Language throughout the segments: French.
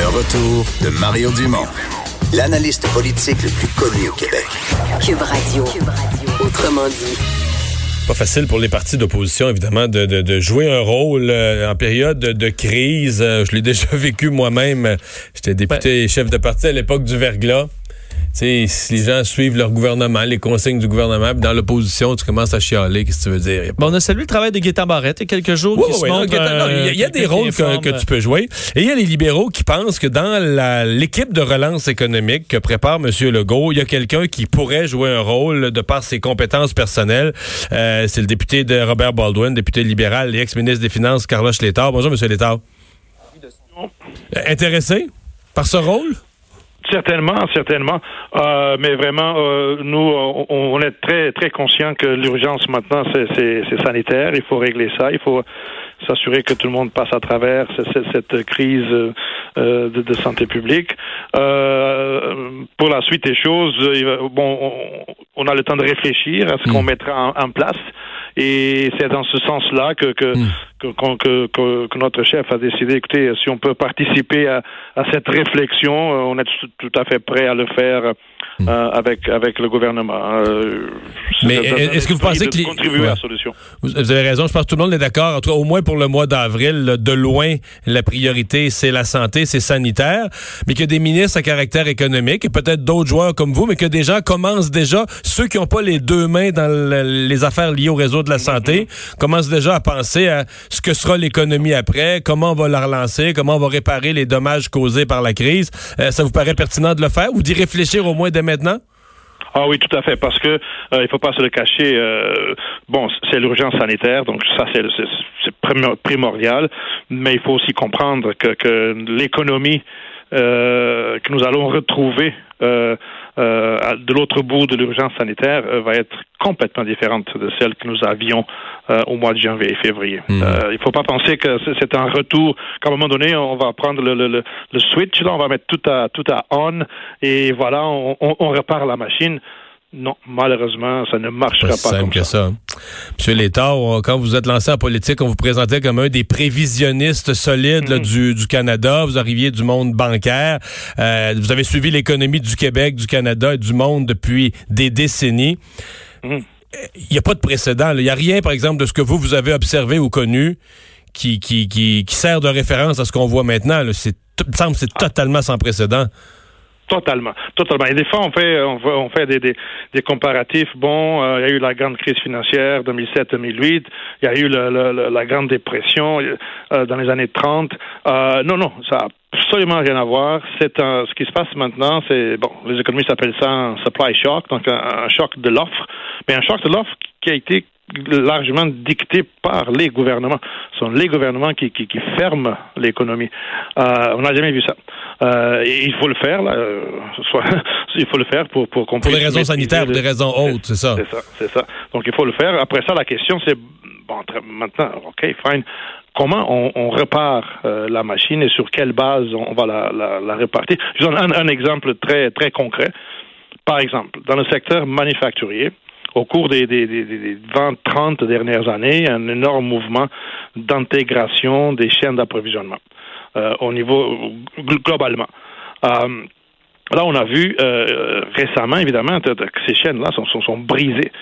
Le retour de Mario Dumont, l'analyste politique le plus connu au Québec. Cube Radio. Autrement dit. Pas facile pour les partis d'opposition, évidemment, de, de, de, jouer un rôle euh, en période de, de crise. Euh, je l'ai déjà vécu moi-même. J'étais député et chef de parti à l'époque du verglas sais, si les gens suivent leur gouvernement, les consignes du gouvernement, dans l'opposition, tu commences à chialer, qu'est-ce que tu veux dire? Bon, on a salué le travail de Guetta Barrette il y a quelques jours. il y a, des rôles que, tu peux jouer. Et il y a les libéraux qui pensent que dans l'équipe de relance économique que prépare M. Legault, il y a quelqu'un qui pourrait jouer un rôle de par ses compétences personnelles. Euh, c'est le député de Robert Baldwin, député libéral et ex-ministre des Finances, Carlos Létard. Bonjour, M. Létard. Intéressé par ce rôle? Certainement, certainement. Euh, mais vraiment, euh, nous, on, est très, très conscients que l'urgence maintenant, c'est sanitaire. Il faut régler ça. Il faut s'assurer que tout le monde passe à travers cette, crise euh, de, santé publique. pour la suite des choses, bon, on, a le temps de réfléchir à ce qu'on mm. mettra en place. Et c'est dans ce sens-là que que, hmm. que, que, notre chef a décidé, écoutez, si on peut participer à, à cette réflexion, euh, on est tout à fait prêt à le faire Hmm. Euh, avec, avec le gouvernement. Euh, Mais est-ce que vous pensez que... contribuer à la solution. Vous avez raison, je pense que tout le monde est d'accord. En tout cas, au moins pour le mois d'avril, de loin, la priorité, c'est la santé, c'est sanitaire. Mais que des ministres à caractère économique et peut-être d'autres joueurs comme vous, mais que des gens commencent déjà, ceux qui n'ont pas les deux mains dans les affaires liées au réseau de la santé, commencent déjà à penser à ce que sera l'économie après, comment on va la relancer, comment on va réparer les dommages causés par la crise. Euh, ça vous paraît pertinent de le faire ou d'y réfléchir au moins dès Ah oui, tout à fait, parce que euh, il faut pas se le cacher. Euh, bon, c'est l'urgence sanitaire, donc ça c'est primordial, mais il faut aussi comprendre que, que l'économie euh, que nous allons retrouver euh, euh, de l'autre bout de l'urgence sanitaire euh, va être complètement différente de celle que nous avions euh, au mois de janvier et février. Hmm. il ne faut pas penser que c'est un retour qu'à un moment donné, on va prendre le, le, le, switch, là, on va mettre tout à, tout à on et voilà, on, on, on repart la machine. Non, malheureusement, ça ne marchera pas, simple comme que ça. Hein. Monsieur Létard, quand vous êtes lancé en politique, on vous présentait comme un des prévisionnistes solides mm. du, du, Canada. Vous arriviez du monde bancaire. Euh, vous avez suivi l'économie du Québec, du Canada et du monde depuis des décennies. Mm. Il n'y a pas de précédent. Il n'y a rien, par exemple, de ce que vous, vous avez observé ou connu qui, qui, qui, qui sert de référence à ce qu'on voit maintenant. C'est, il me semble que c'est totalement sans précédent. Totalement, totalement. Et des fois, on fait, on fait, des, des, des comparatifs. Bon, euh, il y a eu la grande crise financière 2007-2008, il y a eu le, la grande dépression euh, dans les années 30. Euh, non, non, ça a absolument rien à voir. C'est un, ce qui se passe maintenant, c'est bon, les économistes appellent ça un supply shock, donc un, un choc de l'offre, mais un choc de l'offre qui a été largement dicté par les gouvernements. Ce sont les gouvernements qui, qui, qui ferment l'économie. Euh, on n'a jamais vu ça. Euh, et il faut le faire, là. Euh, soit, il faut le faire pour, pour qu'on Pour des raisons sanitaires, pour des raisons hautes, c'est ça. C'est ça, c'est ça. Donc il faut le faire. Après ça, la question, c'est, bon, maintenant, OK, fine comment on, on repart euh, la machine et sur quelle base on, va la, la, la répartir? Je donne un, un, exemple très, très concret. Par exemple, dans le secteur manufacturier, au cours des, des, des, 20, 30 dernières années, un énorme mouvement d'intégration des chaînes d'approvisionnement euh, au niveau globalement. Euh, là, on a vu euh, récemment, évidemment, que ces chaînes-là sont, sont, brisées.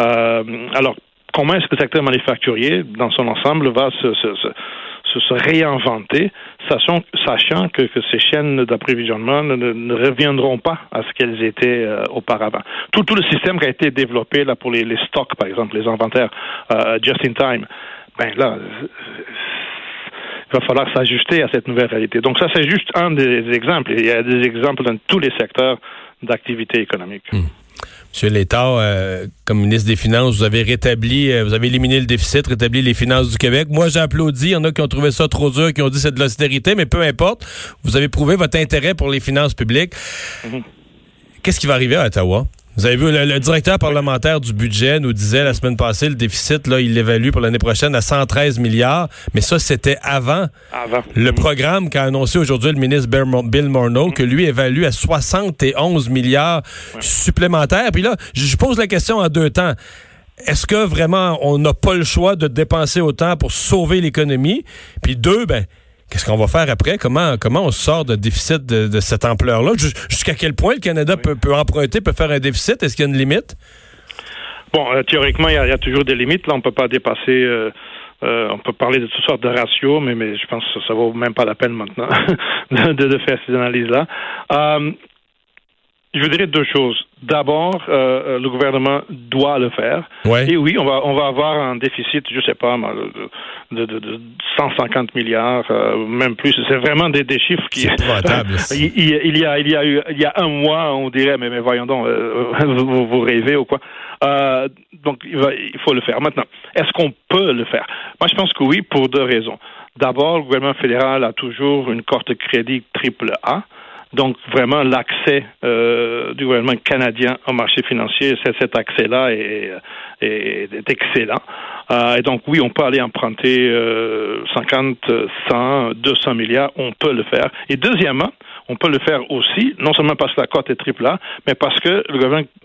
Euh, alors, comment est-ce que le secteur manufacturier, dans son ensemble, va se se, réinventer, sachant, sachant que, que, ces chaînes d'approvisionnement ne, reviendront pas à ce qu'elles étaient euh, auparavant. Tout, tout le système qui a été développé là pour les, les stocks, par exemple, les inventaires euh, just in time, ben là, il va falloir s'ajuster à cette nouvelle réalité. Donc ça, c'est juste un des exemples. Il y a des exemples dans tous les secteurs d'activité économique. Hmm. Monsieur l'État, euh, comme ministre des Finances, vous avez rétabli, euh, vous avez éliminé le déficit, rétabli les finances du Québec. Moi, j'ai applaudi. Il y en a qui ont trouvé ça trop dur, qui ont dit c'est de l'austérité, mais peu importe. Vous avez prouvé votre intérêt pour les finances publiques. Mm-hmm. Qu'est-ce qui va arriver à Ottawa? Vous avez vu, le, directeur parlementaire du budget nous disait la semaine passée, le déficit, là, il l'évalue pour l'année prochaine à 113 milliards. Mais ça, c'était avant, avant. le programme qu'a annoncé aujourd'hui le ministre Bill Morneau, que lui évalue à 71 milliards supplémentaires. Puis là, je pose la question en deux temps. Est-ce que vraiment on n'a pas le choix de dépenser autant pour sauver l'économie? Puis deux, ben, qu'est-ce qu'on va faire après? Comment, comment on sort de déficit de, cette ampleur-là? Jusqu'à quel point le Canada peut, peut, emprunter, peut faire un déficit? Est-ce qu'il y a une limite? Bon, euh, théoriquement, il y, a toujours des limites. Là, on peut pas dépasser. Euh, euh, on peut parler de toutes sortes de ratios, mais, mais je pense que ça, ne vaut même pas la peine maintenant de, de, faire ces analyses-là. Je dirais deux choses. D'abord, euh, le gouvernement doit le faire. Et oui, on va on va avoir un déficit, je sais pas, de, de, de 150 milliards, euh, même plus. C'est vraiment des, des chiffres qui. il, il, y a il y a eu il y a un mois, on dirait, mais, mais voyons donc, euh, vous, vous, rêvez ou quoi. Euh, donc il, va, il faut le faire. Maintenant, est-ce qu'on peut le faire? Moi, je pense que oui, pour deux raisons. D'abord, le gouvernement fédéral a toujours une carte de crédit triple A. Donc, vraiment, l'accès euh, du gouvernement canadien au marché financier, cet accès-là est, est, excellent. Euh, et donc, oui, on peut aller emprunter 50, 100, 200 milliards, on peut le faire. Et deuxièmement, on peut le faire aussi, non seulement parce que la cote est triple A, mais parce que le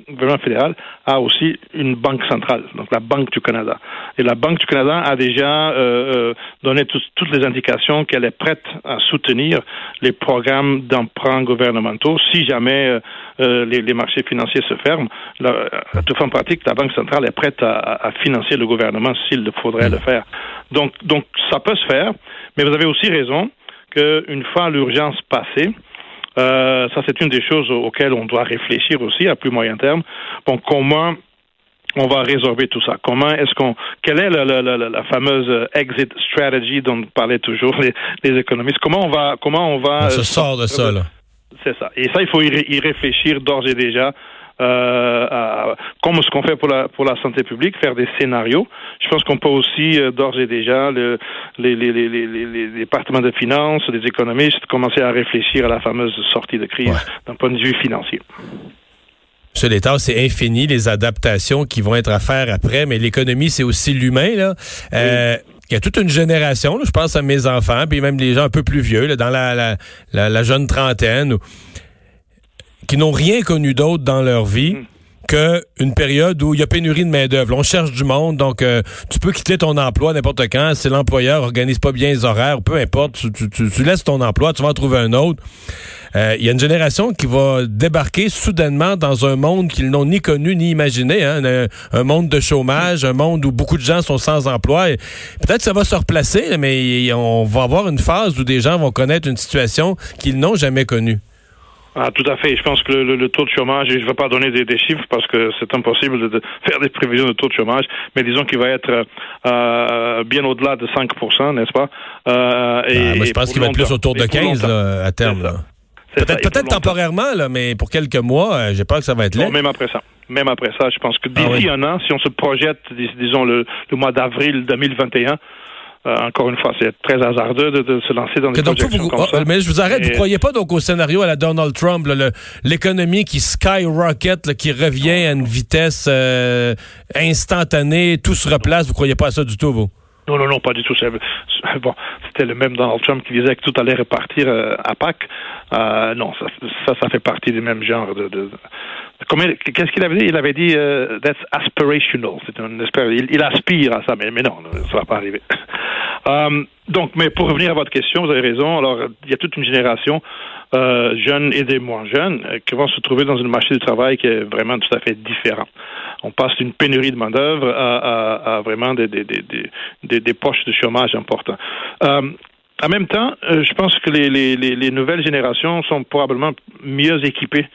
gouvernement, fédéral a aussi une banque centrale, donc la Banque du Canada. Et la Banque du Canada a déjà euh, euh donné toutes les indications qu'elle est prête à soutenir les programmes d'emprunt gouvernementaux si jamais euh, euh les, marchés financiers se ferment. La, façon pratique, la Banque centrale est prête à, à financer le gouvernement s'il faudrait le faire. Donc, donc, ça peut se faire, mais vous avez aussi raison qu'une fois l'urgence passée, euh, ça, c'est une des choses auxquelles on doit réfléchir aussi à plus moyen terme. Bon, comment on va résorber tout ça? Comment est-ce qu'on, quelle est la, la, la, fameuse exit strategy dont parlaient toujours les, les, économistes? Comment on va, comment on va on se sort de ça là. C'est ça. Et ça, il faut y réfléchir d'ores et déjà euh, comme ce qu'on fait pour la, pour la santé publique, faire des scénarios. Je pense qu'on peut aussi, euh, d'ores et déjà, le, les, les, les, les, départements de finances, les économistes, commencer à réfléchir à la fameuse sortie de crise d'un point de vue financier. Monsieur l'État, c'est infini les adaptations qui vont être à faire après, mais l'économie, c'est aussi l'humain. Là. Euh, il y a toute une génération, je pense à mes enfants, puis même les gens un peu plus vieux, là, dans la, la, la, jeune trentaine, qui n'ont rien connu d'autre dans leur vie. Mm. qu'une période où il y a pénurie de main-d'œuvre. On cherche du monde, donc euh, tu peux quitter ton emploi n'importe quand. Si l'employeur organise pas bien les horaires, peu importe, tu, laisses ton emploi, tu vas en trouver un autre. Euh, il y a une génération qui va débarquer soudainement dans un monde qu'ils n'ont ni connu ni imaginé, hein, un, monde de chômage, un monde où beaucoup de gens sont sans emploi. Peut-être ça va se replacer, mais on va avoir une phase où des gens vont connaître une situation qu'ils n'ont jamais connue. Ah, tout à fait. Je pense que le, taux de chômage, et je ne vais pas donner des, chiffres parce que c'est impossible de, faire des prévisions de taux de chômage, mais disons qu'il va être euh, bien au-delà de 5 n'est-ce pas? Euh, et, ah, moi, je pense qu'il va être plus autour de 15 à terme. Peut-être temporairement, là, mais pour quelques mois, euh, j'ai peur que ça va être là. même après ça. Même après ça, je pense que ah d'ici un an, si on se projette, disons, le, le mois d'avril 2021, euh, encore une fois, c'est très hasardeux de, se lancer dans des projections comme ça. Mais je vous arrête, vous ne croyez pas donc au scénario à la Donald Trump, l'économie qui skyrocket, qui revient à une vitesse euh, instantanée, tout se replace, vous croyez pas à ça du tout, vous? Non, non, non, pas du tout. Bon, c'était le même Donald Trump qui disait que tout allait repartir euh, à Pâques. non, ça, ça, fait partie du même genre de, Qu'est-ce qu'il avait dit? Il avait dit uh, that's aspirational. C'est un il, il, aspire à ça, mais, mais non, ça va pas arriver. um, donc, mais pour revenir à votre question, vous avez raison. Alors, il y a toute une génération euh, jeunes et des moins jeunes euh, qui vont se trouver dans une marché du travail qui est vraiment tout à fait différent. On passe d'une pénurie de main d'œuvre à, à, à, vraiment des, des, des, des, poches de chômage importants. Euh, en même temps, euh, je pense que les, les, les nouvelles générations sont probablement mieux équipées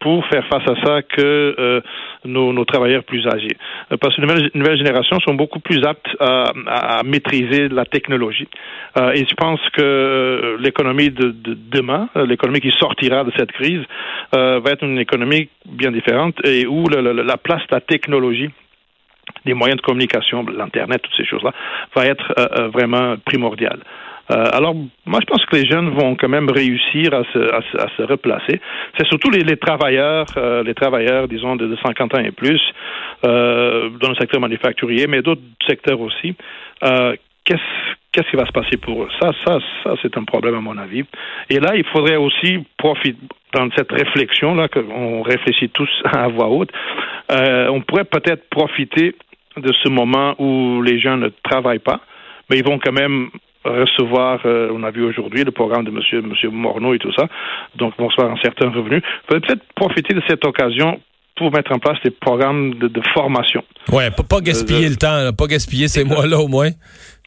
pour faire face à ça que euh, nos, nos, travailleurs plus âgés. Euh, parce que les nouvelles, générations sont beaucoup plus aptes à, à maîtriser la technologie. Euh, et je pense que l'économie de, de, demain, l'économie qui sortira de cette crise, va être une économie bien différente et où la, la, la place de la technologie les moyens de communication, l'Internet, toutes ces choses-là, va être vraiment primordiale. Euh, alors, moi, je pense que les jeunes vont quand même réussir à se, replacer. C'est surtout les, travailleurs, euh, les travailleurs, disons, de, 50 ans et plus, euh, dans le secteur manufacturier, mais d'autres secteurs aussi. Qu'est-ce qui va se passer pour eux? Ça, ça, c'est un problème à mon avis. Et là, il faudrait aussi profiter dans cette réflexion là qu'on réfléchit tous à voix haute. On pourrait peut-être profiter de ce moment où les gens ne travaillent pas, mais ils vont quand même recevoir, euh, on a vu aujourd'hui le programme de Monsieur Monsieur Morneau et tout ça, donc vont recevoir un certain revenu. Peut-être profiter de cette occasion pour mettre en place des programmes de, de formation. Ouais, pas, pas gaspiller Euh, le temps, là, pas gaspiller ces mois-là au moins.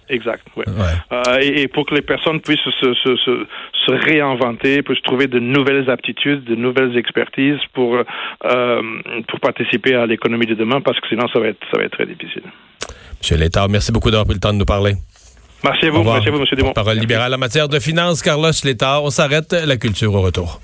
Exact. Ouais. Ouais. Euh, et, et pour que les personnes puissent se, se, se, se réinventer, puissent trouver de nouvelles aptitudes, de nouvelles expertises pour euh, pour participer à l'économie de demain, parce que sinon ça va être ça va être très difficile. Monsieur Létard, merci beaucoup d'avoir pris le temps de nous parler. Merci à vous, merci à vous, Monsieur Dumont. Parole libérale en matière de finances, Carlos Létard. On s'arrête, la culture au retour.